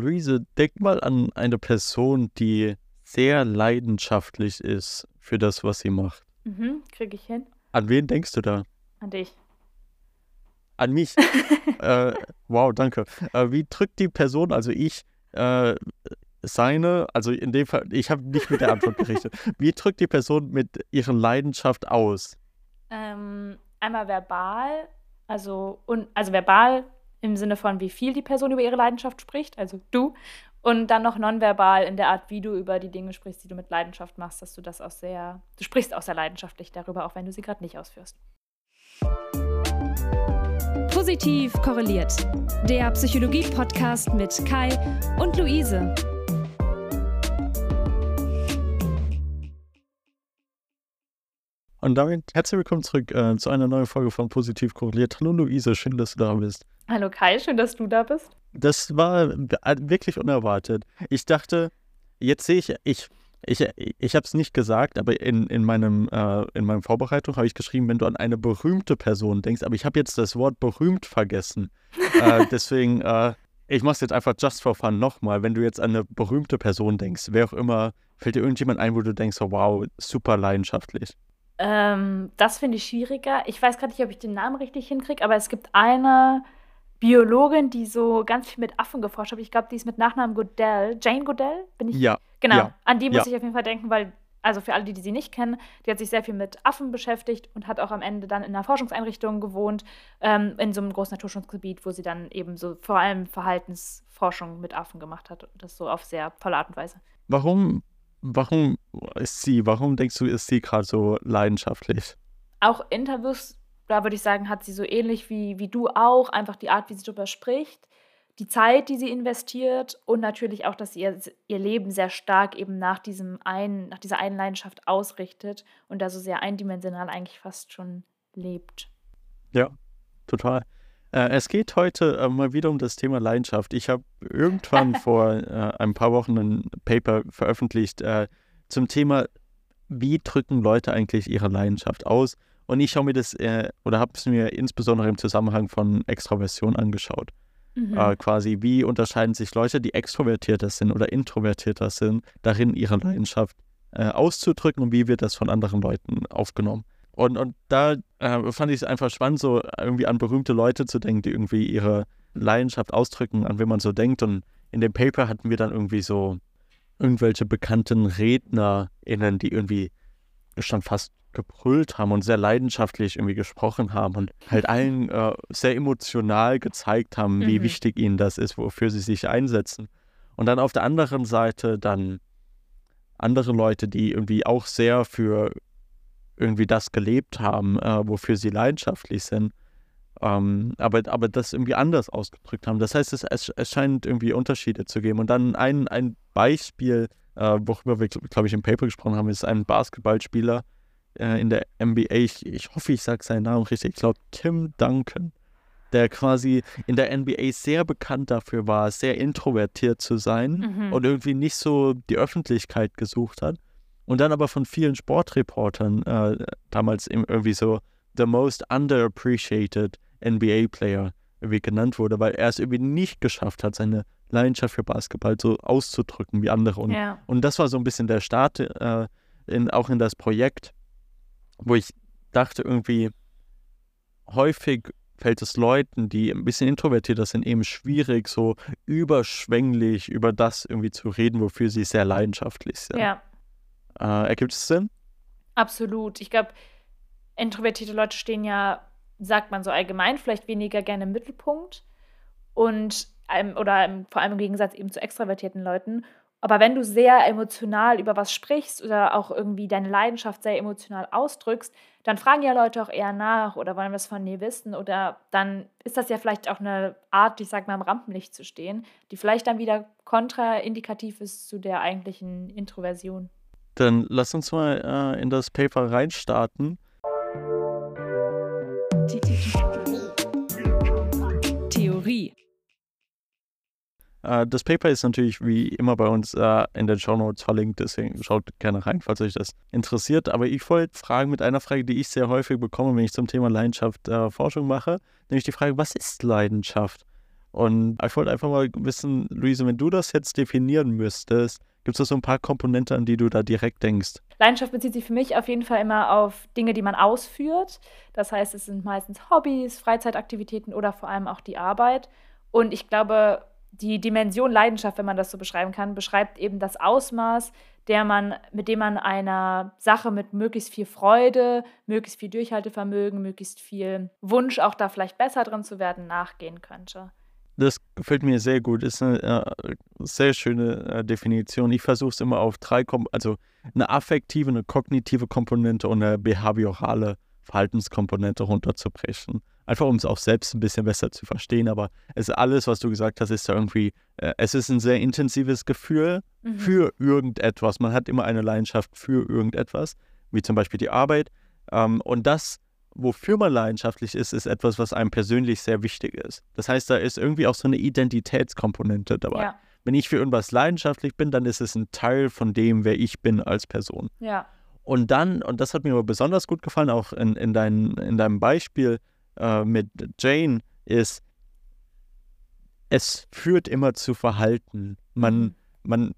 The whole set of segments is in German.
Luise, denk mal an eine Person, die sehr leidenschaftlich ist für das, was sie macht. Mhm, kriege ich hin. An wen denkst du da? An dich. An mich? äh, wow, danke. Äh, wie drückt die Person, also ich, äh, seine, also in dem Fall, ich habe nicht mit der Antwort gerichtet. Wie drückt die Person mit ihrer Leidenschaft aus? Ähm, einmal verbal, also, und, also verbal im Sinne von, wie viel die Person über ihre Leidenschaft spricht, also du. Und dann noch nonverbal in der Art, wie du über die Dinge sprichst, die du mit Leidenschaft machst, dass du das auch sehr, du sprichst auch sehr leidenschaftlich darüber, auch wenn du sie gerade nicht ausführst. Positiv korreliert. Der Psychologie-Podcast mit Kai und Luise. Und damit herzlich willkommen zurück äh, zu einer neuen Folge von Positiv korreliert. Hallo Luise, schön, dass du da bist. Hallo Kai, schön, dass du da bist. Das war wirklich unerwartet. Ich dachte, jetzt sehe ich, ich, ich, ich habe es nicht gesagt, aber in, in, meinem, äh, in meiner Vorbereitung habe ich geschrieben, wenn du an eine berühmte Person denkst, aber ich habe jetzt das Wort berühmt vergessen. äh, deswegen, äh, ich mache es jetzt einfach just for fun nochmal. Wenn du jetzt an eine berühmte Person denkst, wer auch immer, fällt dir irgendjemand ein, wo du denkst, oh, wow, super leidenschaftlich. Ähm, das finde ich schwieriger. Ich weiß gerade nicht, ob ich den Namen richtig hinkriege, aber es gibt eine Biologin, die so ganz viel mit Affen geforscht hat. Ich glaube, die ist mit Nachnamen Goodell. Jane Goodell? Bin ich? Ja. Genau, ja, an die muss ja. ich auf jeden Fall denken, weil, also für alle, die, die sie nicht kennen, die hat sich sehr viel mit Affen beschäftigt und hat auch am Ende dann in einer Forschungseinrichtung gewohnt, ähm, in so einem großen Naturschutzgebiet, wo sie dann eben so vor allem Verhaltensforschung mit Affen gemacht hat. Und das so auf sehr tolle Art und Weise. Warum warum ist sie, warum denkst du, ist sie gerade so leidenschaftlich? Auch Interviews, da würde ich sagen, hat sie so ähnlich wie, wie du auch, einfach die Art, wie sie darüber spricht, die Zeit, die sie investiert und natürlich auch, dass sie ihr, ihr Leben sehr stark eben nach, diesem einen, nach dieser einen Leidenschaft ausrichtet und da so sehr eindimensional eigentlich fast schon lebt. Ja, total. Äh, es geht heute äh, mal wieder um das Thema Leidenschaft. Ich habe irgendwann vor äh, ein paar Wochen ein Paper veröffentlicht zum Thema, wie drücken Leute eigentlich ihre Leidenschaft aus. Und ich schaue mir das oder habe es mir insbesondere im Zusammenhang von Extraversion angeschaut. Mhm. Quasi, wie unterscheiden sich Leute, die extrovertierter sind oder introvertierter sind, darin ihre Leidenschaft auszudrücken und wie wird das von anderen Leuten aufgenommen. Und, und da äh, fand ich es einfach spannend, so irgendwie an berühmte Leute zu denken, die irgendwie ihre Leidenschaft ausdrücken, an wen man so denkt. Und in dem Paper hatten wir dann irgendwie so irgendwelche bekannten RednerInnen, die irgendwie schon fast gebrüllt haben und sehr leidenschaftlich irgendwie gesprochen haben und halt allen äh, sehr emotional gezeigt haben, wie mhm. wichtig ihnen das ist, wofür sie sich einsetzen. Und dann auf der anderen Seite dann andere Leute, die irgendwie auch sehr für irgendwie das gelebt haben, äh, wofür sie leidenschaftlich sind, ähm, aber, aber das irgendwie anders ausgedrückt haben. Das heißt, es, es, es scheint irgendwie Unterschiede zu geben. Und dann ein, ein Beispiel, äh, worüber wir, glaube ich, im Paper gesprochen haben, ist ein Basketballspieler äh, in der NBA. Ich, ich hoffe, ich sage seinen Namen richtig. Ich glaube, Tim Duncan, der quasi in der NBA sehr bekannt dafür war, sehr introvertiert zu sein mhm. und irgendwie nicht so die Öffentlichkeit gesucht hat. Und dann aber von vielen Sportreportern äh, damals irgendwie so the most underappreciated NBA-Player irgendwie genannt wurde, weil er es irgendwie nicht geschafft hat, seine Leidenschaft für Basketball so auszudrücken wie andere. Und, ja. und das war so ein bisschen der Start äh, in, auch in das Projekt, wo ich dachte irgendwie, häufig fällt es Leuten, die ein bisschen introvertierter sind, eben schwierig, so überschwänglich über das irgendwie zu reden, wofür sie sehr leidenschaftlich sind. Ja. Äh, ergibt es Sinn? Absolut. Ich glaube, introvertierte Leute stehen ja, sagt man so allgemein, vielleicht weniger gerne im Mittelpunkt und oder vor allem im Gegensatz eben zu extravertierten Leuten. Aber wenn du sehr emotional über was sprichst oder auch irgendwie deine Leidenschaft sehr emotional ausdrückst, dann fragen ja Leute auch eher nach oder wollen was von dir wissen oder dann ist das ja vielleicht auch eine Art, ich sag mal, im Rampenlicht zu stehen, die vielleicht dann wieder kontraindikativ ist zu der eigentlichen Introversion. Dann lass uns mal äh, in das Paper reinstarten. Theorie. Äh, das Paper ist natürlich wie immer bei uns äh, in den Show Notes verlinkt, deswegen schaut gerne rein, falls euch das interessiert. Aber ich wollte fragen mit einer Frage, die ich sehr häufig bekomme, wenn ich zum Thema Leidenschaft äh, Forschung mache, nämlich die Frage, was ist Leidenschaft? Und ich wollte einfach mal wissen, Luise, wenn du das jetzt definieren müsstest, gibt es da so ein paar Komponenten, an die du da direkt denkst? Leidenschaft bezieht sich für mich auf jeden Fall immer auf Dinge, die man ausführt. Das heißt, es sind meistens Hobbys, Freizeitaktivitäten oder vor allem auch die Arbeit. Und ich glaube, die Dimension Leidenschaft, wenn man das so beschreiben kann, beschreibt eben das Ausmaß, der man, mit dem man einer Sache mit möglichst viel Freude, möglichst viel Durchhaltevermögen, möglichst viel Wunsch, auch da vielleicht besser drin zu werden, nachgehen könnte. Das gefällt mir sehr gut. Ist eine äh, sehr schöne äh, Definition. Ich versuche es immer auf drei, Kom also eine affektive, eine kognitive Komponente und eine behaviorale Verhaltenskomponente runterzubrechen. Einfach um es auch selbst ein bisschen besser zu verstehen. Aber es ist alles, was du gesagt hast, ist da irgendwie, äh, es ist ein sehr intensives Gefühl mhm. für irgendetwas. Man hat immer eine Leidenschaft für irgendetwas, wie zum Beispiel die Arbeit. Ähm, und das wofür man leidenschaftlich ist, ist etwas, was einem persönlich sehr wichtig ist. Das heißt, da ist irgendwie auch so eine Identitätskomponente dabei. Ja. Wenn ich für irgendwas leidenschaftlich bin, dann ist es ein Teil von dem, wer ich bin als Person. Ja. Und dann, und das hat mir aber besonders gut gefallen, auch in, in, dein, in deinem Beispiel äh, mit Jane, ist, es führt immer zu Verhalten. Man, mhm. man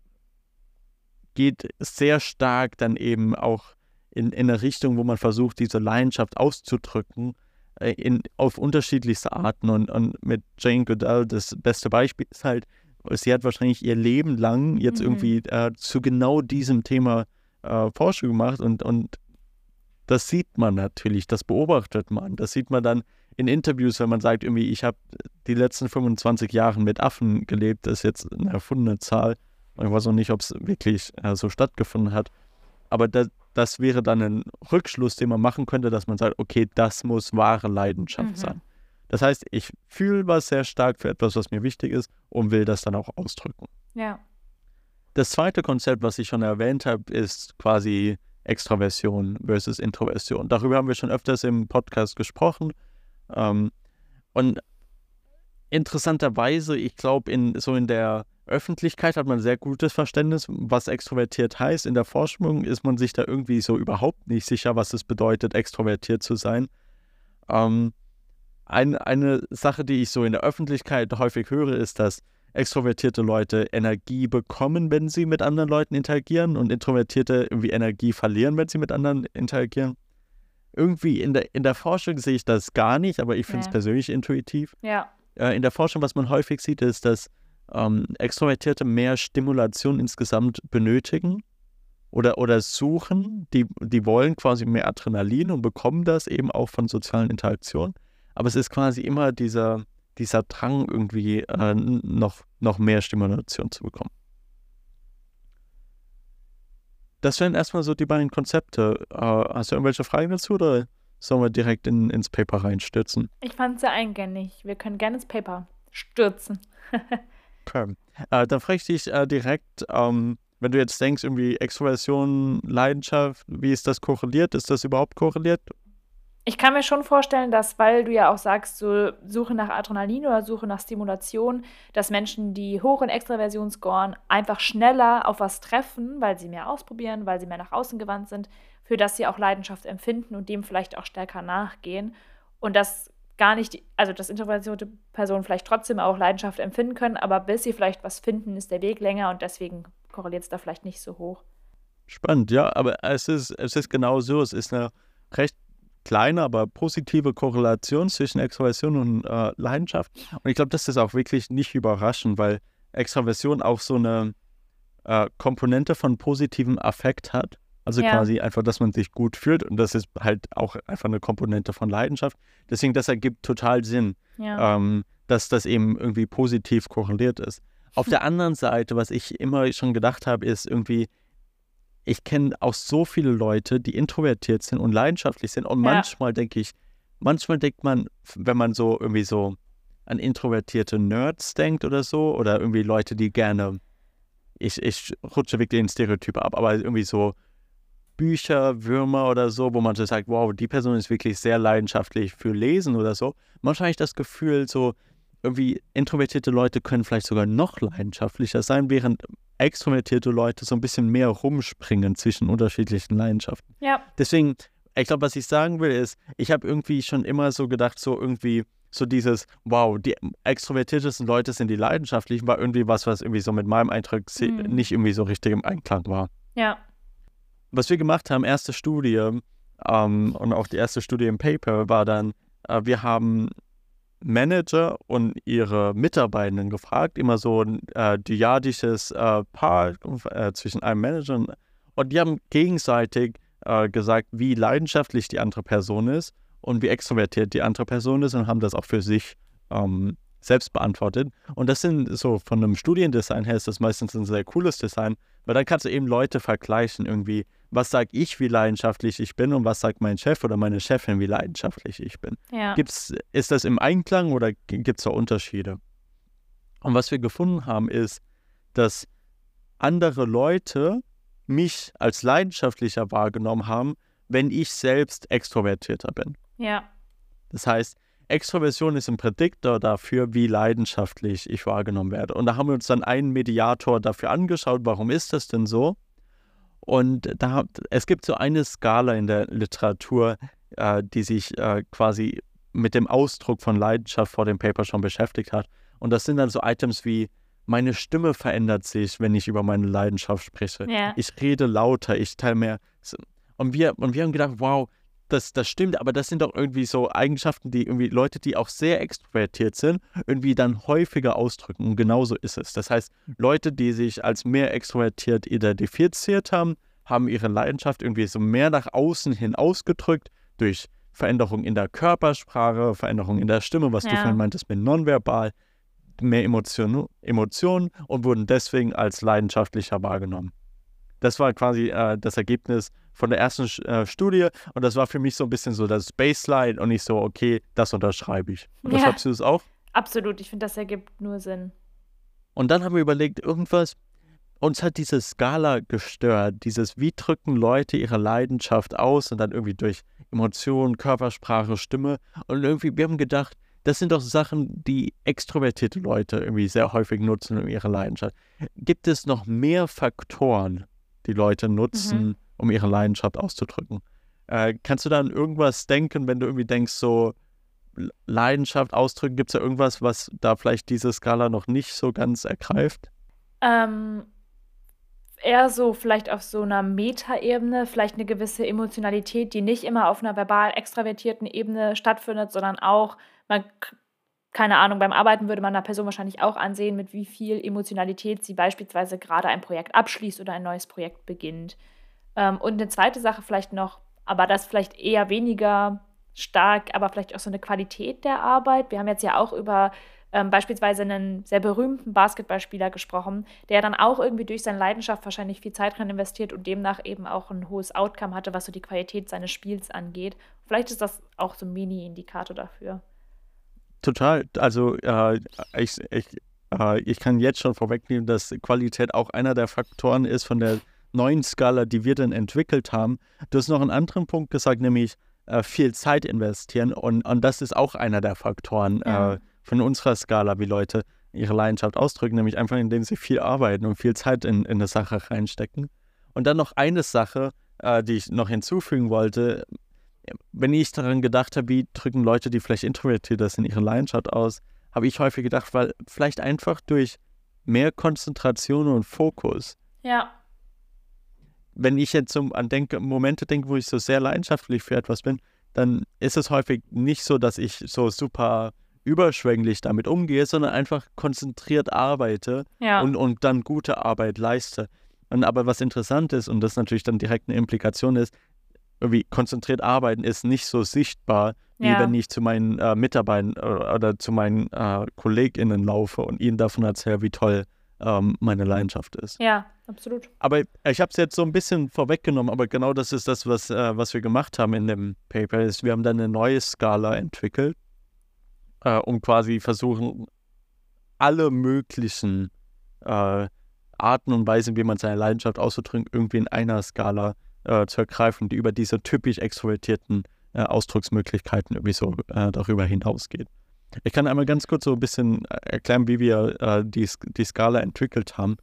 geht sehr stark dann eben auch in, in eine Richtung, wo man versucht, diese Leidenschaft auszudrücken, äh, in, auf unterschiedlichste Arten. Und, und mit Jane Goodall, das beste Beispiel ist halt, sie hat wahrscheinlich ihr Leben lang jetzt mhm. irgendwie äh, zu genau diesem Thema äh, Forschung gemacht und, und das sieht man natürlich, das beobachtet man. Das sieht man dann in Interviews, wenn man sagt, irgendwie, ich habe die letzten 25 Jahre mit Affen gelebt, das ist jetzt eine erfundene Zahl. Ich weiß auch nicht, ob es wirklich äh, so stattgefunden hat. Aber das, das wäre dann ein Rückschluss, den man machen könnte, dass man sagt, okay, das muss wahre Leidenschaft mhm. sein. Das heißt, ich fühle was sehr stark für etwas, was mir wichtig ist und will das dann auch ausdrücken. Ja. Das zweite Konzept, was ich schon erwähnt habe, ist quasi Extraversion versus Introversion. Darüber haben wir schon öfters im Podcast gesprochen. Ähm, und interessanterweise, ich glaube, in so in der Öffentlichkeit hat man ein sehr gutes Verständnis, was extrovertiert heißt. In der Forschung ist man sich da irgendwie so überhaupt nicht sicher, was es bedeutet, extrovertiert zu sein. Ähm, ein, eine Sache, die ich so in der Öffentlichkeit häufig höre, ist, dass extrovertierte Leute Energie bekommen, wenn sie mit anderen Leuten interagieren und introvertierte irgendwie Energie verlieren, wenn sie mit anderen interagieren. Irgendwie in der, in der Forschung sehe ich das gar nicht, aber ich finde es ja. persönlich intuitiv. Ja. Äh, in der Forschung, was man häufig sieht, ist, dass ähm, Extrovertierte mehr Stimulation insgesamt benötigen oder, oder suchen. Die, die wollen quasi mehr Adrenalin und bekommen das eben auch von sozialen Interaktionen. Aber es ist quasi immer dieser, dieser Drang, irgendwie äh, noch, noch mehr Stimulation zu bekommen. Das wären erstmal so die beiden Konzepte. Äh, hast du irgendwelche Fragen dazu oder sollen wir direkt in, ins Paper reinstürzen? Ich fand es sehr eingängig. Wir können gerne ins Paper stürzen. Okay. Äh, dann frage ich dich äh, direkt, ähm, wenn du jetzt denkst, irgendwie Extroversion, Leidenschaft, wie ist das korreliert? Ist das überhaupt korreliert? Ich kann mir schon vorstellen, dass, weil du ja auch sagst, so Suche nach Adrenalin oder Suche nach Stimulation, dass Menschen, die hoch in Extraversion scoren, einfach schneller auf was treffen, weil sie mehr ausprobieren, weil sie mehr nach außen gewandt sind, für das sie auch Leidenschaft empfinden und dem vielleicht auch stärker nachgehen. Und das gar nicht, also dass introvertierte Personen vielleicht trotzdem auch Leidenschaft empfinden können, aber bis sie vielleicht was finden, ist der Weg länger und deswegen korreliert es da vielleicht nicht so hoch. Spannend, ja, aber es ist, es ist genau so. Es ist eine recht kleine, aber positive Korrelation zwischen Extraversion und äh, Leidenschaft. Und ich glaube, das ist auch wirklich nicht überraschend, weil Extraversion auch so eine äh, Komponente von positivem Affekt hat. Also ja. quasi einfach, dass man sich gut fühlt und das ist halt auch einfach eine Komponente von Leidenschaft. Deswegen, das ergibt total Sinn, ja. ähm, dass das eben irgendwie positiv korreliert ist. Auf der anderen Seite, was ich immer schon gedacht habe, ist irgendwie, ich kenne auch so viele Leute, die introvertiert sind und leidenschaftlich sind und ja. manchmal denke ich, manchmal denkt man, wenn man so irgendwie so an introvertierte Nerds denkt oder so oder irgendwie Leute, die gerne, ich, ich rutsche wirklich in Stereotype ab, aber irgendwie so Bücher, Würmer oder so, wo man so sagt, wow, die Person ist wirklich sehr leidenschaftlich für Lesen oder so. Manchmal habe ich das Gefühl, so irgendwie introvertierte Leute können vielleicht sogar noch leidenschaftlicher sein, während extrovertierte Leute so ein bisschen mehr rumspringen zwischen unterschiedlichen Leidenschaften. Ja. Deswegen, ich glaube, was ich sagen will, ist, ich habe irgendwie schon immer so gedacht, so irgendwie so dieses, wow, die extrovertiertesten Leute sind die leidenschaftlichen, war irgendwie was, was irgendwie so mit meinem Eindruck Mhm. nicht irgendwie so richtig im Einklang war. Ja. Was wir gemacht haben, erste Studie ähm, und auch die erste Studie im Paper war dann, äh, wir haben Manager und ihre Mitarbeitenden gefragt, immer so ein äh, dyadisches äh, Paar äh, zwischen einem Manager und, und die haben gegenseitig äh, gesagt, wie leidenschaftlich die andere Person ist und wie extrovertiert die andere Person ist und haben das auch für sich ähm, selbst beantwortet. Und das sind so von einem Studiendesign her ist das meistens ein sehr cooles Design, weil dann kannst du eben Leute vergleichen irgendwie, was sage ich, wie leidenschaftlich ich bin und was sagt mein Chef oder meine Chefin, wie leidenschaftlich ich bin. Ja. Gibt's, ist das im Einklang oder gibt es da Unterschiede? Und was wir gefunden haben, ist, dass andere Leute mich als leidenschaftlicher wahrgenommen haben, wenn ich selbst extrovertierter bin. Ja. Das heißt, Extroversion ist ein Prädiktor dafür, wie leidenschaftlich ich wahrgenommen werde. Und da haben wir uns dann einen Mediator dafür angeschaut, warum ist das denn so? Und da, es gibt so eine Skala in der Literatur, äh, die sich äh, quasi mit dem Ausdruck von Leidenschaft vor dem Paper schon beschäftigt hat. Und das sind dann so Items wie, meine Stimme verändert sich, wenn ich über meine Leidenschaft spreche. Ja. Ich rede lauter, ich teile mehr. Und wir, und wir haben gedacht, wow, das, das stimmt, aber das sind doch irgendwie so Eigenschaften, die irgendwie Leute, die auch sehr extrovertiert sind, irgendwie dann häufiger ausdrücken. Und genauso ist es. Das heißt, Leute, die sich als mehr extrovertiert identifiziert haben, haben ihre Leidenschaft irgendwie so mehr nach außen hin ausgedrückt durch Veränderung in der Körpersprache, Veränderung in der Stimme, was du Ja. vorhin meintest mit nonverbal, mehr Emotionen Emotionen und wurden deswegen als leidenschaftlicher wahrgenommen. Das war quasi äh, das Ergebnis von der ersten äh, Studie und das war für mich so ein bisschen so das Baseline und ich so, okay, das unterschreibe ich. Unterschreibst du das auch? Absolut. Ich finde, das ergibt nur Sinn. Und dann haben wir überlegt, irgendwas, uns hat diese Skala gestört, dieses, wie drücken Leute ihre Leidenschaft aus und dann irgendwie durch Emotionen, Körpersprache, Stimme. Und irgendwie, wir haben gedacht, das sind doch Sachen, die extrovertierte Leute irgendwie sehr häufig nutzen, um ihre Leidenschaft. Gibt es noch mehr Faktoren, die Leute nutzen, Mhm. Um ihre Leidenschaft auszudrücken? Äh, kannst du da an irgendwas denken, wenn du irgendwie denkst, so Leidenschaft ausdrücken, gibt es da irgendwas, was da vielleicht diese Skala noch nicht so ganz ergreift? Ähm, eher so vielleicht auf so einer Metaebene, vielleicht eine gewisse Emotionalität, die nicht immer auf einer verbal extravertierten Ebene stattfindet, sondern auch, man, keine Ahnung, beim Arbeiten würde man einer Person wahrscheinlich auch ansehen, mit wie viel Emotionalität sie beispielsweise gerade ein Projekt abschließt oder ein neues Projekt beginnt. Ähm, und eine zweite Sache vielleicht noch, aber das vielleicht eher weniger stark, aber vielleicht auch so eine Qualität der Arbeit. Wir haben jetzt ja auch über ähm, beispielsweise einen sehr berühmten Basketballspieler gesprochen, der dann auch irgendwie durch seine Leidenschaft wahrscheinlich viel Zeit rein investiert und demnach eben auch ein hohes Outcome hatte, was so die Qualität seines Spiels angeht. Vielleicht ist das auch so ein Mini-Indikator dafür. Total. Also äh, ich, ich, äh, ich kann jetzt schon vorwegnehmen, dass Qualität auch einer der Faktoren ist von der neuen Skala, die wir dann entwickelt haben. Du hast noch einen anderen Punkt gesagt, nämlich äh, viel Zeit investieren. Und, und das ist auch einer der Faktoren Ja. äh, von unserer Skala, wie Leute ihre Leidenschaft ausdrücken, nämlich einfach indem sie viel arbeiten und viel Zeit in, in eine Sache reinstecken. Und dann noch eine Sache, äh, die ich noch hinzufügen wollte. Wenn ich daran gedacht habe, wie drücken Leute, die vielleicht introvertiert sind, ihre Leidenschaft aus, habe ich häufig gedacht, weil vielleicht einfach durch mehr Konzentration und Fokus Ja, wenn ich jetzt so an denke, Momente denke, wo ich so sehr leidenschaftlich für etwas bin, dann ist es häufig nicht so, dass ich so super überschwänglich damit umgehe, sondern einfach konzentriert arbeite ja, und, und dann gute Arbeit leiste. Und aber was interessant ist, und das natürlich dann direkt eine Implikation ist, irgendwie konzentriert arbeiten ist nicht so sichtbar, wie Ja. wenn ich zu meinen äh, Mitarbeitern oder, oder zu meinen äh, KollegInnen laufe und ihnen davon erzähle, wie toll ähm, meine Leidenschaft ist. ja, absolut. Aber ich habe es jetzt so ein bisschen vorweggenommen, aber genau das ist das, was, äh, was wir gemacht haben in dem Paper. Ist, wir haben dann eine neue Skala entwickelt, äh, um quasi versuchen, alle möglichen äh, Arten und Weisen, wie man seine Leidenschaft auszudrücken, irgendwie in einer Skala äh, zu ergreifen, die über diese typisch extrovertierten äh, Ausdrucksmöglichkeiten irgendwie so äh, darüber hinausgeht. Ich kann einmal ganz kurz so ein bisschen äh, erklären, wie wir äh, die, die Skala entwickelt haben.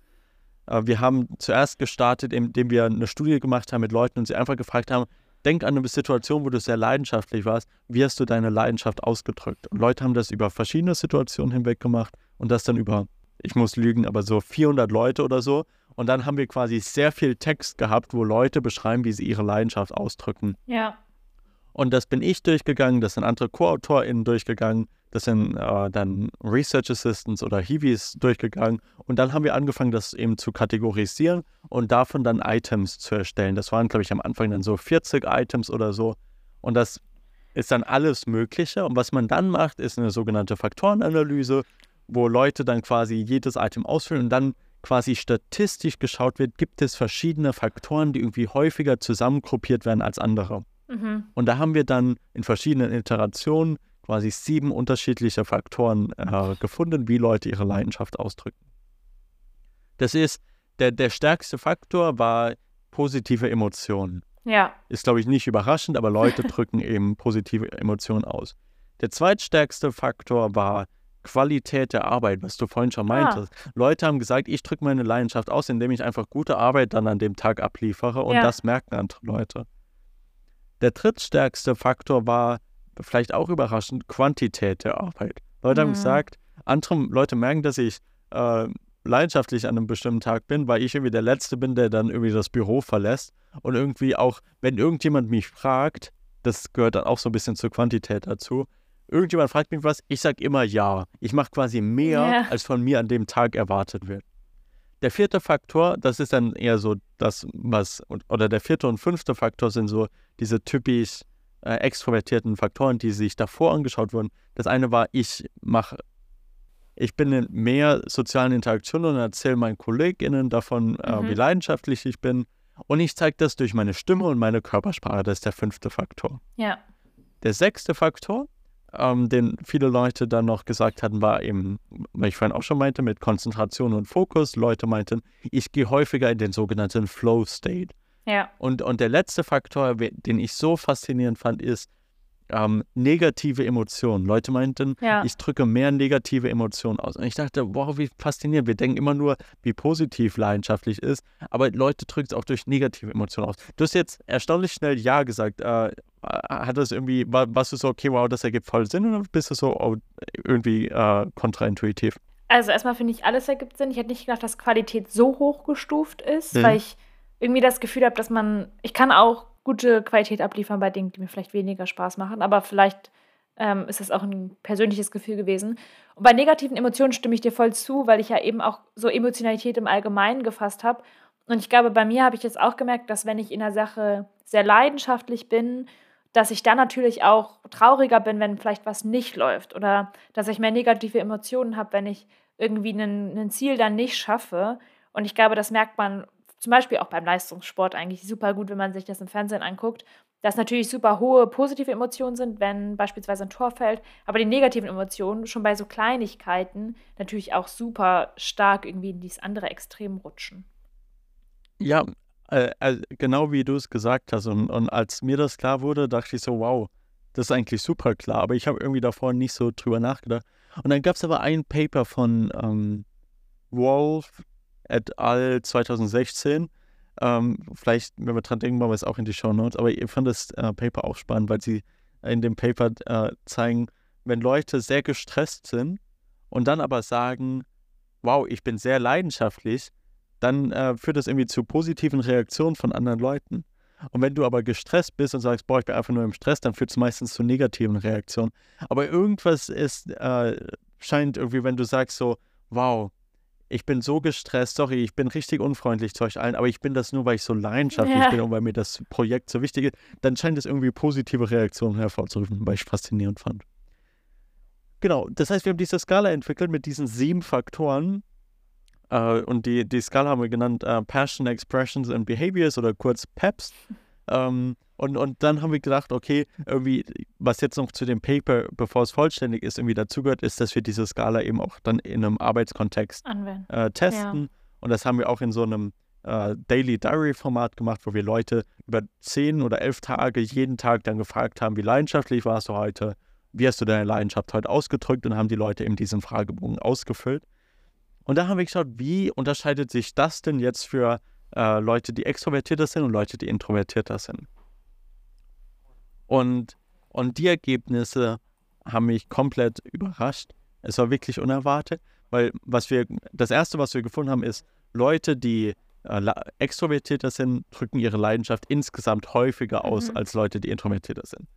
Äh, wir haben zuerst gestartet, indem wir eine Studie gemacht haben mit Leuten und sie einfach gefragt haben, denk an eine Situation, wo du sehr leidenschaftlich warst. Wie hast du deine Leidenschaft ausgedrückt? Und Leute haben das über verschiedene Situationen hinweg gemacht und das dann über, ich muss lügen, aber so 400 Leute oder so. Und dann haben wir quasi sehr viel Text gehabt, wo Leute beschreiben, wie sie ihre Leidenschaft ausdrücken. Ja. Und das bin ich durchgegangen, das sind andere Co-AutorInnen durchgegangen, das sind äh, dann Research Assistants oder Hiwis durchgegangen. Und dann haben wir angefangen, das eben zu kategorisieren und davon dann Items zu erstellen. Das waren, glaube ich, am Anfang dann so 40 Items oder so. Und das ist dann alles Mögliche. Und was man dann macht, ist eine sogenannte Faktorenanalyse, wo Leute dann quasi jedes Item ausfüllen und dann quasi statistisch geschaut wird, gibt es verschiedene Faktoren, die irgendwie häufiger zusammengruppiert werden als andere. Mhm. Und da haben wir dann in verschiedenen Iterationen quasi sieben unterschiedliche Faktoren äh, gefunden, wie Leute ihre Leidenschaft ausdrücken. Das ist, der, der stärkste Faktor war positive Emotionen. Ja. Ist, glaube ich, nicht überraschend, aber Leute drücken eben positive Emotionen aus. Der zweitstärkste Faktor war Qualität der Arbeit, was du vorhin schon Ah. meintest. Leute haben gesagt, ich drücke meine Leidenschaft aus, indem ich einfach gute Arbeit dann an dem Tag abliefere und Ja. das merken andere Leute. Der drittstärkste Faktor war vielleicht auch überraschend Quantität der Arbeit. Leute haben gesagt, andere Leute merken, dass ich äh, leidenschaftlich an einem bestimmten Tag bin, weil ich irgendwie der Letzte bin, der dann irgendwie das Büro verlässt und irgendwie auch, wenn irgendjemand mich fragt, das gehört dann auch so ein bisschen zur Quantität dazu. Irgendjemand fragt mich was, ich sage immer ja. Ich mache quasi mehr, Ja. als von mir an dem Tag erwartet wird. Der vierte Faktor, das ist dann eher so das, was, oder der vierte und fünfte Faktor sind so diese typisch äh, extrovertierten Faktoren, die sich davor angeschaut wurden. Das eine war, ich mache, ich bin in mehr sozialen Interaktionen und erzähle meinen KollegInnen davon, äh, Mhm. wie leidenschaftlich ich bin. Und ich zeige das durch meine Stimme und meine Körpersprache. Das ist der fünfte Faktor. Ja. Der sechste Faktor, ähm, den viele Leute dann noch gesagt hatten, war eben, weil ich vorhin auch schon meinte, mit Konzentration und Fokus. Leute meinten, ich gehe häufiger in den sogenannten Flow State. Ja. Und, und der letzte Faktor, den ich so faszinierend fand, ist ähm, negative Emotionen. Leute meinten, Ja. ich drücke mehr negative Emotionen aus. Und ich dachte, wow, wie faszinierend. Wir denken immer nur, wie positiv leidenschaftlich ist, aber Leute drücken es auch durch negative Emotionen aus. Du hast jetzt erstaunlich schnell Ja gesagt. Äh, hat das irgendwie, war, warst du so, okay, wow, das ergibt voll Sinn oder bist du so oh, irgendwie äh, kontraintuitiv? Also erstmal finde ich, alles ergibt Sinn. Ich hätte nicht gedacht, dass Qualität so hochgestuft ist, Mhm. weil ich irgendwie das Gefühl habe, dass man, ich kann auch gute Qualität abliefern bei Dingen, die mir vielleicht weniger Spaß machen, aber vielleicht ähm, ist das auch ein persönliches Gefühl gewesen. Und bei negativen Emotionen stimme ich dir voll zu, weil ich ja eben auch so Emotionalität im Allgemeinen gefasst habe. Und ich glaube, bei mir habe ich jetzt auch gemerkt, dass wenn ich in der Sache sehr leidenschaftlich bin, dass ich dann natürlich auch trauriger bin, wenn vielleicht was nicht läuft oder dass ich mehr negative Emotionen habe, wenn ich irgendwie ein Ziel dann nicht schaffe. Und ich glaube, das merkt man zum Beispiel auch beim Leistungssport eigentlich super gut, wenn man sich das im Fernsehen anguckt, dass natürlich super hohe positive Emotionen sind, wenn beispielsweise ein Tor fällt, aber die negativen Emotionen schon bei so Kleinigkeiten natürlich auch super stark irgendwie in dieses andere Extrem rutschen. Ja, äh, äh, genau wie du es gesagt hast. Und, und als mir das klar wurde, dachte ich so, wow, das ist eigentlich super klar. Aber ich habe irgendwie davor nicht so drüber nachgedacht. Und dann gab es aber ein Paper von ähm, Wolf et al. 2016. Ähm, vielleicht, wenn wir dran denken, machen wir es auch in die Show Notes. Aber ich fand das äh, Paper auch spannend, weil sie in dem Paper äh, zeigen, wenn Leute sehr gestresst sind und dann aber sagen, wow, ich bin sehr leidenschaftlich, dann äh, führt das irgendwie zu positiven Reaktionen von anderen Leuten. Und wenn du aber gestresst bist und sagst, boah, ich bin einfach nur im Stress, dann führt es meistens zu negativen Reaktionen. Aber irgendwas ist, äh, scheint irgendwie, wenn du sagst so, wow, ich bin so gestresst, sorry, ich bin richtig unfreundlich zu euch allen, aber ich bin das nur, weil ich so leidenschaftlich Ja. bin und weil mir das Projekt so wichtig ist, dann scheint es irgendwie positive Reaktionen hervorzurufen, was ich faszinierend fand. Genau, das heißt, wir haben diese Skala entwickelt mit diesen sieben Faktoren, äh, und die, die Skala haben wir genannt äh, Passion, Expressions and Behaviors oder kurz PEPS. Ähm, und, und dann haben wir gedacht, okay, irgendwie, was jetzt noch zu dem Paper, bevor es vollständig ist, irgendwie dazugehört, ist, dass wir diese Skala eben auch dann in einem Arbeitskontext äh, testen. Und das haben wir auch in so einem äh, Daily Diary-Format gemacht, wo wir Leute über zehn oder elf Tage jeden Tag dann gefragt haben, wie leidenschaftlich warst du heute? Wie hast du deine Leidenschaft heute ausgedrückt? Und haben die Leute eben diesen Fragebogen ausgefüllt. Und da haben wir geschaut, wie unterscheidet sich das denn jetzt für äh, Leute, die extrovertierter sind und Leute, die introvertierter sind. Und, und die Ergebnisse haben mich komplett überrascht. Es war wirklich unerwartet, weil was wir, das erste, was wir gefunden haben, ist, Leute, die äh, extrovertierter sind, drücken ihre Leidenschaft insgesamt häufiger aus Mhm. als Leute, die introvertierter sind.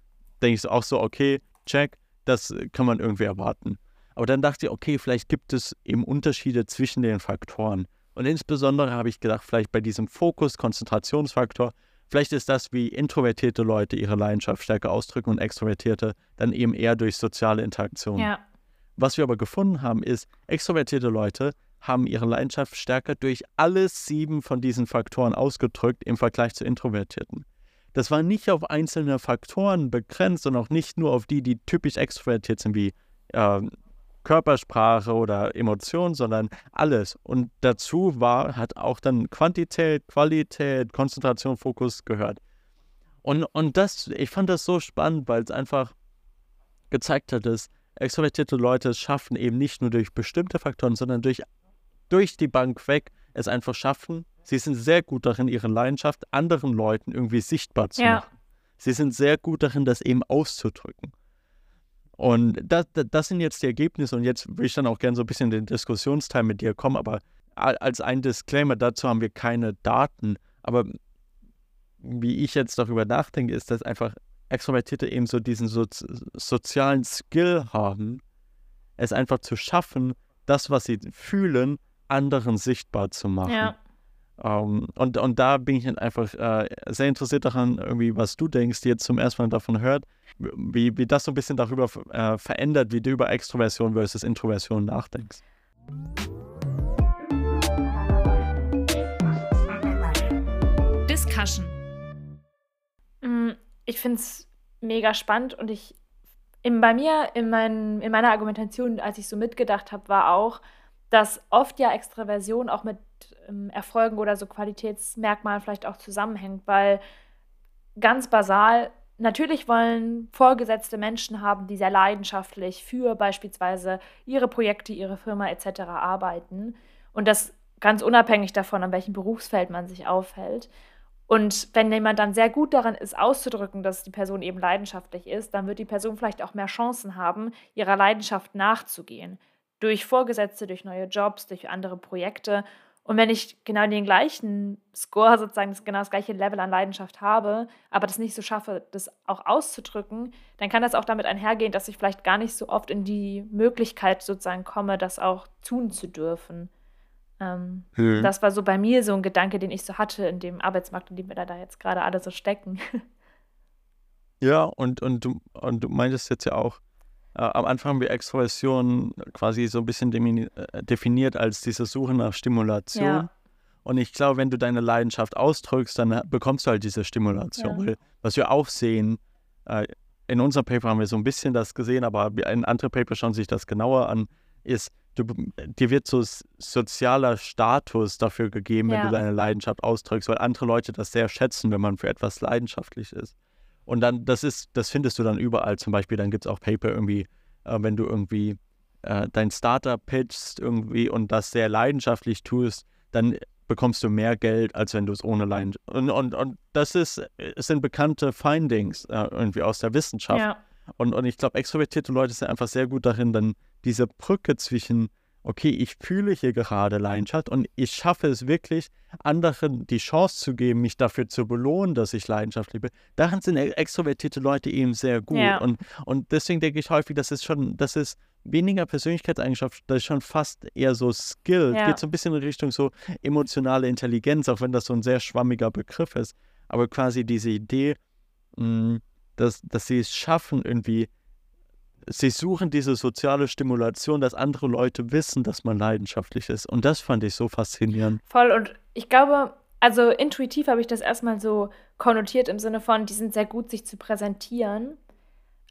Denke ich auch so, okay, check, das kann man irgendwie erwarten. Aber dann dachte ich, okay, vielleicht gibt es eben Unterschiede zwischen den Faktoren. Und insbesondere habe ich gedacht, vielleicht bei diesem Fokus, Konzentrationsfaktor, vielleicht ist das, wie introvertierte Leute ihre Leidenschaft stärker ausdrücken und extrovertierte dann eben eher durch soziale Interaktion. Ja. Was wir aber gefunden haben, ist, extrovertierte Leute haben ihre Leidenschaft stärker durch alle sieben von diesen Faktoren ausgedrückt im Vergleich zu Introvertierten. Das war nicht auf einzelne Faktoren begrenzt und auch nicht nur auf die, die typisch extrovertiert sind, wie ähm, Körpersprache oder Emotionen, sondern alles. Und dazu war, hat auch dann Quantität, Qualität, Konzentration, Fokus gehört. Und, und das, ich fand das so spannend, weil es einfach gezeigt hat, dass extrovertierte Leute es schaffen, eben nicht nur durch bestimmte Faktoren, sondern durch, durch die Bank weg es einfach schaffen. Sie sind sehr gut darin, ihre Leidenschaft anderen Leuten irgendwie sichtbar zu Ja. machen. Sie sind sehr gut darin, das eben auszudrücken. Und das, das, sind jetzt die Ergebnisse und jetzt will ich dann auch gerne so ein bisschen in den Diskussionsteil mit dir kommen, aber als ein Disclaimer, dazu haben wir keine Daten, aber wie ich jetzt darüber nachdenke, ist, dass einfach Extrovertierte eben so diesen sozi sozialen Skill haben, es einfach zu schaffen, das, was sie fühlen, anderen sichtbar zu machen. Ja. Ähm, und, und da bin ich einfach äh, sehr interessiert daran, irgendwie, was du denkst, die jetzt zum ersten Mal davon hört, wie, wie das so ein bisschen darüber äh, verändert, wie du über Extroversion versus Introversion nachdenkst. Discussion. Mm, Ich finde es mega spannend und ich in, bei mir in, mein, in meiner Argumentation, als ich so mitgedacht habe, war auch, dass oft ja Extraversion auch mit ähm, Erfolgen oder so Qualitätsmerkmalen vielleicht auch zusammenhängt, weil ganz basal, natürlich wollen vorgesetzte Menschen haben, die sehr leidenschaftlich für beispielsweise ihre Projekte, ihre Firma etc. arbeiten und das ganz unabhängig davon, an welchem Berufsfeld man sich aufhält. Und wenn jemand dann sehr gut daran ist, auszudrücken, dass die Person eben leidenschaftlich ist, dann wird die Person vielleicht auch mehr Chancen haben, ihrer Leidenschaft nachzugehen. Durch Vorgesetzte, durch neue Jobs, durch andere Projekte. Und wenn ich genau den gleichen Score, sozusagen das, genau das gleiche Level an Leidenschaft habe, aber das nicht so schaffe, das auch auszudrücken, dann kann das auch damit einhergehen, dass ich vielleicht gar nicht so oft in die Möglichkeit sozusagen komme, das auch tun zu dürfen. Ähm, Mhm. das war so bei mir so ein Gedanke, den ich so hatte in dem Arbeitsmarkt, in dem wir da, jetzt gerade alle so stecken. Ja, und, und, du, und du meintest jetzt ja auch, am Anfang haben wir Extroversion quasi so ein bisschen äh, definiert als diese Suche nach Stimulation. Ja. Und ich glaube, wenn du deine Leidenschaft ausdrückst, dann äh, bekommst du halt diese Stimulation. Ja. Was wir auch sehen, äh, in unserem Paper haben wir so ein bisschen das gesehen, aber in andere Paper schauen sich das genauer an, ist, du, dir wird so sozialer Status dafür gegeben, wenn Ja. du deine Leidenschaft ausdrückst, weil andere Leute das sehr schätzen, wenn man für etwas leidenschaftlich ist. Und dann, das ist, das findest du dann überall. Zum Beispiel, dann gibt es auch Paper irgendwie, äh, wenn du irgendwie äh, dein Startup pitchst irgendwie und das sehr leidenschaftlich tust, dann bekommst du mehr Geld, als wenn du es ohne Leidenschaft. Und, und, und das ist, es sind bekannte Findings äh, irgendwie aus der Wissenschaft. Ja, Und, und ich glaube, extrovertierte Leute sind einfach sehr gut darin, dann diese Brücke zwischen, okay, ich fühle hier gerade Leidenschaft und ich schaffe es wirklich, anderen die Chance zu geben, mich dafür zu belohnen, dass ich Leidenschaft liebe. Darin sind e- extrovertierte Leute eben sehr gut. Ja. Und, und deswegen denke ich häufig, das ist schon, das ist weniger Persönlichkeitseigenschaft, das ist schon fast eher so Skill. Ja. Geht so ein bisschen in Richtung so emotionale Intelligenz, auch wenn das so ein sehr schwammiger Begriff ist. Aber quasi diese Idee, mh, dass, dass sie es schaffen, irgendwie, sie suchen diese soziale Stimulation, dass andere Leute wissen, dass man leidenschaftlich ist. Und das fand ich so faszinierend. voll. Und ich glaube, also intuitiv habe ich das erstmal so konnotiert im Sinne von, die sind sehr gut, sich zu präsentieren.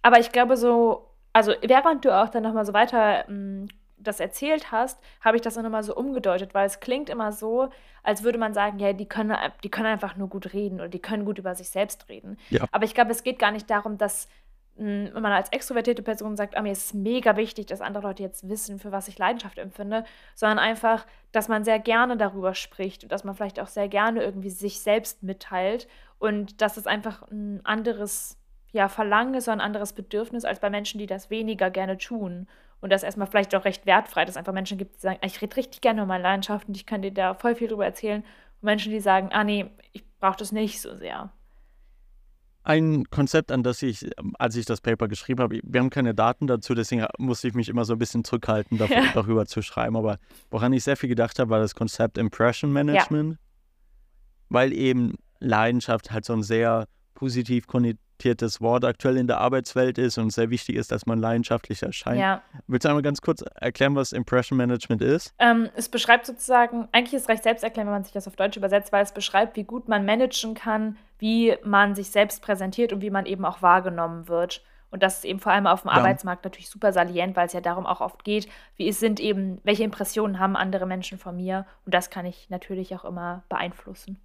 Aber ich glaube so, also während du auch dann nochmal so weiter ähm, das erzählt hast, habe ich das auch nochmal so umgedeutet, weil es klingt immer so, als würde man sagen, ja, die können, die können einfach nur gut reden oder die können gut über sich selbst reden. Ja. Aber ich glaube, es geht gar nicht darum, dass wenn man als extrovertierte Person sagt, ah, mir ist es mega wichtig, dass andere Leute jetzt wissen, für was ich Leidenschaft empfinde, sondern einfach, dass man sehr gerne darüber spricht und dass man vielleicht auch sehr gerne irgendwie sich selbst mitteilt und dass es einfach ein anderes ja, Verlangen ist, sondern ein anderes Bedürfnis als bei Menschen, die das weniger gerne tun. Und das erstmal vielleicht auch recht wertfrei, dass es einfach Menschen gibt, die sagen, ich rede richtig gerne über meine Leidenschaften, ich kann dir da voll viel drüber erzählen. Und Menschen, die sagen, ah nee, ich brauche das nicht so sehr. Ein Konzept, an das ich, als ich das Paper geschrieben habe, wir haben keine Daten dazu, deswegen musste ich mich immer so ein bisschen zurückhalten, dafür, ja. darüber zu schreiben. Aber woran ich sehr viel gedacht habe, war das Konzept Impression Management. Ja. Weil eben Leidenschaft halt so ein sehr positiv konnotiertes Wort aktuell in der Arbeitswelt ist und sehr wichtig ist, dass man leidenschaftlich erscheint. Ja. Willst du einmal ganz kurz erklären, was Impression Management ist? Ähm, es beschreibt sozusagen, eigentlich ist es recht selbst erklären, wenn man sich das auf Deutsch übersetzt, weil es beschreibt, wie gut man managen kann, wie man sich selbst präsentiert und wie man eben auch wahrgenommen wird. Und das ist eben vor allem auf dem ja. Arbeitsmarkt natürlich super salient, weil es ja darum auch oft geht, wie es sind eben, welche Impressionen haben andere Menschen von mir. Und das kann ich natürlich auch immer beeinflussen.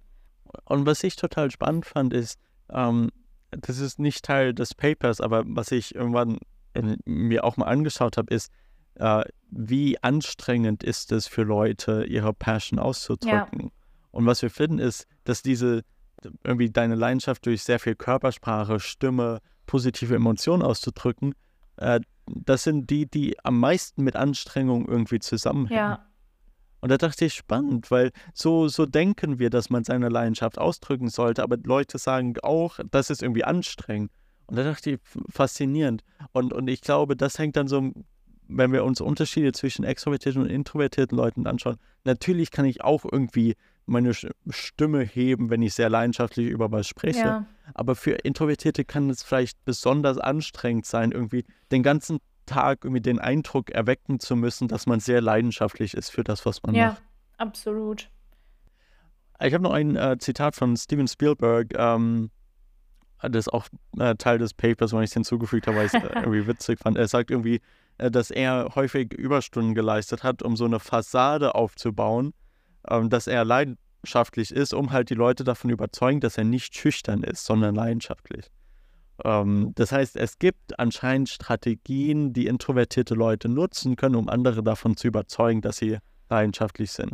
Und was ich total spannend fand, ist, ähm, das ist nicht Teil des Papers, aber was ich irgendwann in, mir auch mal angeschaut habe, ist, äh, wie anstrengend ist es für Leute, ihre Passion auszudrücken. Ja. Und was wir finden, ist, dass diese irgendwie deine Leidenschaft durch sehr viel Körpersprache, Stimme, positive Emotionen auszudrücken, äh, das sind die, die am meisten mit Anstrengung irgendwie zusammenhängen. Ja. Und da dachte ich, spannend, weil so, so denken wir, dass man seine Leidenschaft ausdrücken sollte, aber Leute sagen auch, das ist irgendwie anstrengend. Und da dachte ich, faszinierend. Und, und ich glaube, das hängt dann so, wenn wir uns Unterschiede zwischen extrovertierten und introvertierten Leuten anschauen. Natürlich kann ich auch irgendwie meine Stimme heben, wenn ich sehr leidenschaftlich über was spreche. Ja. Aber für Introvertierte kann es vielleicht besonders anstrengend sein, irgendwie den ganzen Tag irgendwie den Eindruck erwecken zu müssen, dass man sehr leidenschaftlich ist für das, was man ja, macht. Ja, absolut. Ich habe noch ein äh, Zitat von Steven Spielberg, ähm, das ist auch äh, Teil des Papers, wo ich es hinzugefügt habe, weil ich es äh, irgendwie witzig fand. Er sagt irgendwie, äh, dass er häufig Überstunden geleistet hat, um so eine Fassade aufzubauen, ähm, dass er leidenschaftlich ist, um halt die Leute davon überzeugen, dass er nicht schüchtern ist, sondern leidenschaftlich. Ähm, das heißt, es gibt anscheinend Strategien, die introvertierte Leute nutzen können, um andere davon zu überzeugen, dass sie leidenschaftlich sind.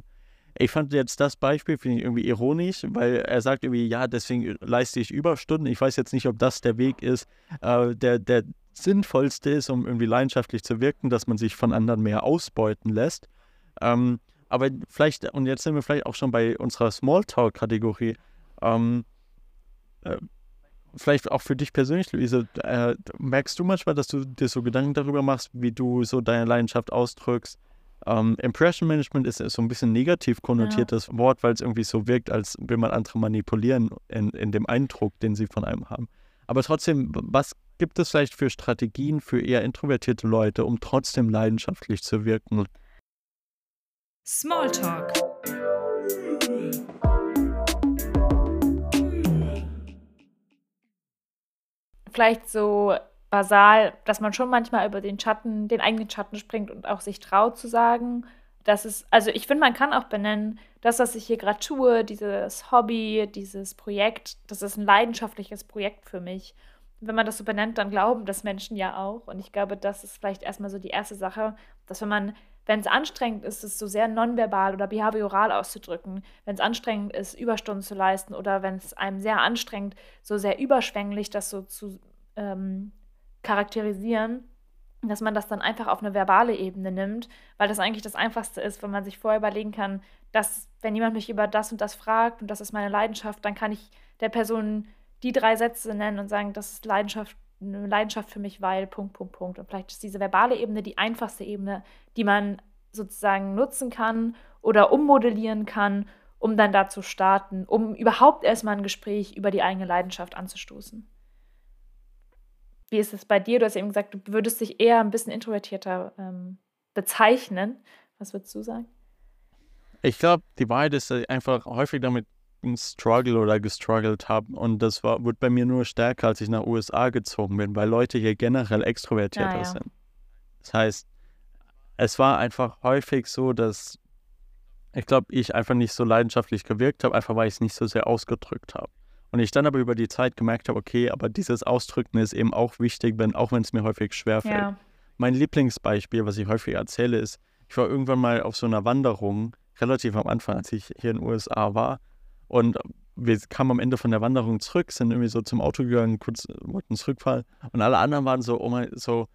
Ich fand jetzt das Beispiel finde ich irgendwie ironisch, weil er sagt irgendwie, ja, deswegen leiste ich Überstunden. Ich weiß jetzt nicht, ob das der Weg ist, äh, der, der sinnvollste ist, um irgendwie leidenschaftlich zu wirken, dass man sich von anderen mehr ausbeuten lässt. Ähm, aber vielleicht, und jetzt sind wir vielleicht auch schon bei unserer Smalltalk-Kategorie. Ähm, äh, vielleicht auch für dich persönlich, Luise, äh, merkst du manchmal, dass du dir so Gedanken darüber machst, wie du so deine Leidenschaft ausdrückst? Ähm, Impression Management ist, so ein bisschen negativ konnotiertes ja. Wort, weil es irgendwie so wirkt, als will man andere manipulieren in, in dem Eindruck, den sie von einem haben. Aber trotzdem, was gibt es vielleicht für Strategien für eher introvertierte Leute, um trotzdem leidenschaftlich zu wirken? Smalltalk. vielleicht so basal, dass man schon manchmal über den Schatten, den eigenen Schatten springt und auch sich traut zu sagen, dass es, also ich finde, man kann auch benennen, das, was ich hier gerade tue, dieses Hobby, dieses Projekt, das ist ein leidenschaftliches Projekt für mich. Wenn man das so benennt, dann glauben das Menschen ja auch. Und ich glaube, das ist vielleicht erstmal so die erste Sache, dass wenn man wenn es anstrengend ist, es so sehr nonverbal oder behavioral auszudrücken, wenn es anstrengend ist, Überstunden zu leisten oder wenn es einem sehr anstrengt, so sehr überschwänglich das so zu ähm, charakterisieren, dass man das dann einfach auf eine verbale Ebene nimmt, weil das eigentlich das Einfachste ist, wenn man sich vorher überlegen kann, dass wenn jemand mich über das und das fragt und das ist meine Leidenschaft, dann kann ich der Person die drei Sätze nennen und sagen, das ist Leidenschaft eine Leidenschaft für mich, weil Punkt, Punkt, Punkt. Und vielleicht ist diese verbale Ebene die einfachste Ebene, die man sozusagen nutzen kann oder ummodellieren kann, um dann da zu starten, um überhaupt erstmal ein Gespräch über die eigene Leidenschaft anzustoßen. Wie ist es bei dir? Du hast eben gesagt, du würdest dich eher ein bisschen introvertierter ähm, bezeichnen. Was würdest du sagen? Ich glaube, die Wahrheit ist einfach häufig damit Struggle oder gestruggelt habe. Und das war, wurde bei mir nur stärker, als ich nach USA gezogen bin, weil Leute hier generell extrovertierter ah, ja. sind. Das heißt, es war einfach häufig so, dass ich glaube, ich einfach nicht so leidenschaftlich gewirkt habe, einfach weil ich es nicht so sehr ausgedrückt habe. Und ich dann aber über die Zeit gemerkt habe, okay, aber dieses Ausdrücken ist eben auch wichtig, wenn, auch wenn es mir häufig schwerfällt. Ja. Mein Lieblingsbeispiel, was ich häufig erzähle, ist, ich war irgendwann mal auf so einer Wanderung, relativ am Anfang, als ich hier in den USA war, und wir kamen am Ende von der Wanderung zurück, sind irgendwie so zum Auto gegangen, kurz wollten zurückfahren und alle anderen waren so, oh mein, so,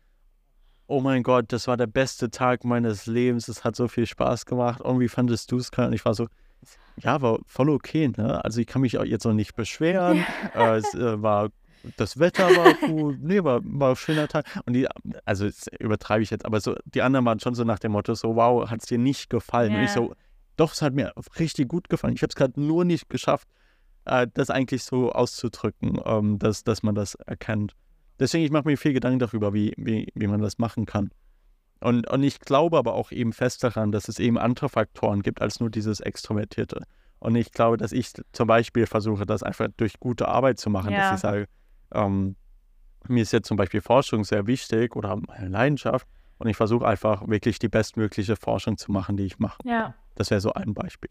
oh mein Gott, das war der beste Tag meines Lebens, es hat so viel Spaß gemacht. Und wie fandest du es? Und ich war so, ja, war voll okay, ne? Also ich kann mich auch jetzt noch nicht beschweren. äh, es äh, war das Wetter war gut, nee, war, war ein schöner Tag. Und die, also das übertreibe ich jetzt, aber so, die anderen waren schon so nach dem Motto, so, wow, hat es dir nicht gefallen? Ja. Und ich so, doch, es hat mir richtig gut gefallen. Ich habe es gerade nur nicht geschafft, äh, das eigentlich so auszudrücken, ähm, dass, dass man das erkennt. Deswegen, ich mache mir viel Gedanken darüber, wie, wie, wie man das machen kann. Und, und ich glaube aber auch eben fest daran, dass es eben andere Faktoren gibt als nur dieses Extrovertierte. Und ich glaube, dass ich zum Beispiel versuche, das einfach durch gute Arbeit zu machen, Ja. dass ich sage, ähm, mir ist jetzt zum Beispiel Forschung sehr wichtig oder meine Leidenschaft und ich versuche einfach wirklich die bestmögliche Forschung zu machen, die ich mache. Ja. Das wäre so ein Beispiel.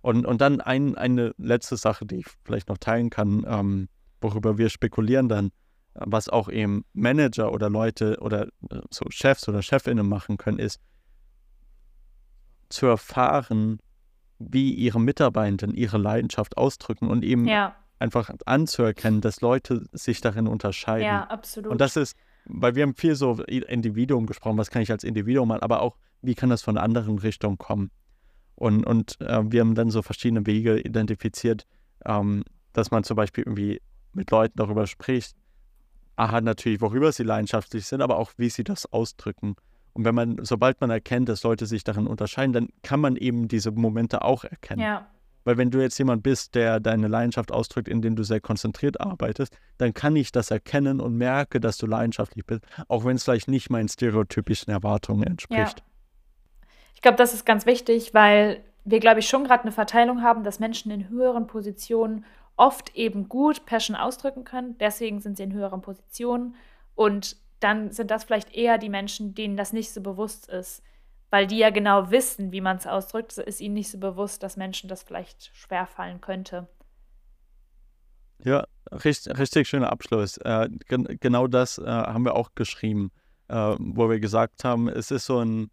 Und, und dann ein, eine letzte Sache, die ich vielleicht noch teilen kann, ähm, worüber wir spekulieren dann, äh, was auch eben Manager oder Leute oder äh, so Chefs oder Chefinnen machen können, ist zu erfahren, wie ihre Mitarbeitenden ihre Leidenschaft ausdrücken und eben Ja. einfach anzuerkennen, dass Leute sich darin unterscheiden. Ja, absolut. Und das ist, weil wir haben viel so Individuum gesprochen, was kann ich als Individuum machen, aber auch, wie kann das von anderen Richtungen kommen? Und, und äh, wir haben dann so verschiedene Wege identifiziert, ähm, dass man zum Beispiel irgendwie mit Leuten darüber spricht, aha, natürlich, worüber sie leidenschaftlich sind, aber auch, wie sie das ausdrücken. Und wenn man, sobald man erkennt, dass Leute sich darin unterscheiden, dann kann man eben diese Momente auch erkennen. ja. Weil wenn du jetzt jemand bist, der deine Leidenschaft ausdrückt, indem du sehr konzentriert arbeitest, dann kann ich das erkennen und merke, dass du leidenschaftlich bist, auch wenn es vielleicht nicht meinen stereotypischen Erwartungen entspricht. Ich glaube, das ist ganz wichtig, weil wir, glaube ich, schon gerade eine Verteilung haben, dass Menschen in höheren Positionen oft eben gut Passion ausdrücken können. Deswegen sind sie in höheren Positionen. Und dann sind das vielleicht eher die Menschen, denen das nicht so bewusst ist. Weil die ja genau wissen, wie man es ausdrückt, so ist ihnen nicht so bewusst, dass Menschen das vielleicht schwerfallen könnte. Ja, richtig, richtig schöner Abschluss. Äh, gen genau das äh, haben wir auch geschrieben, äh, wo wir gesagt haben, es ist so ein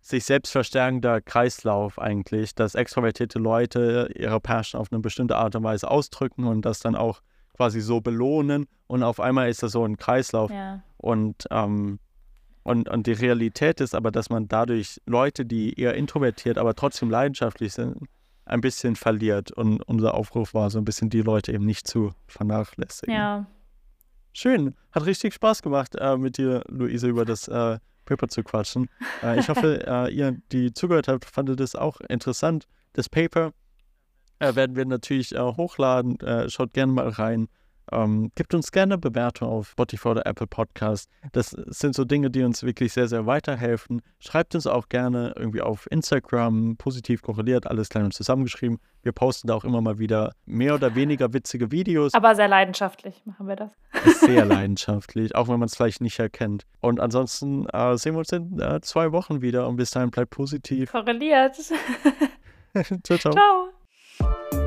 sich selbst verstärkender Kreislauf eigentlich, dass extrovertierte Leute ihre Passion auf eine bestimmte Art und Weise ausdrücken und das dann auch quasi so belohnen und auf einmal ist das so ein Kreislauf Ja, und, ähm, und, und die Realität ist aber, dass man dadurch Leute, die eher introvertiert, aber trotzdem leidenschaftlich sind, ein bisschen verliert und unser Aufruf war so ein bisschen die Leute eben nicht zu vernachlässigen. ja. Schön, hat richtig Spaß gemacht, äh, mit dir, Luise, über das äh, Paper zu quatschen. Äh, ich hoffe, äh, ihr, die zugehört habt, fandet es auch interessant. Das Paper äh, werden wir natürlich äh, hochladen. Schaut gerne mal rein. Ähm, gebt uns gerne Bewertung auf Spotify oder Apple Podcast. Das sind so Dinge, die uns wirklich sehr, sehr weiterhelfen. Schreibt uns auch gerne irgendwie auf Instagram, positiv korreliert, alles klein und zusammengeschrieben. Wir posten da auch immer mal wieder mehr oder weniger witzige Videos. Aber sehr leidenschaftlich machen wir das. Sehr leidenschaftlich, auch wenn man es vielleicht nicht erkennt. Und ansonsten äh, sehen wir uns in äh, zwei Wochen wieder und bis dahin bleibt positiv. Korreliert. ciao, ciao. Ciao.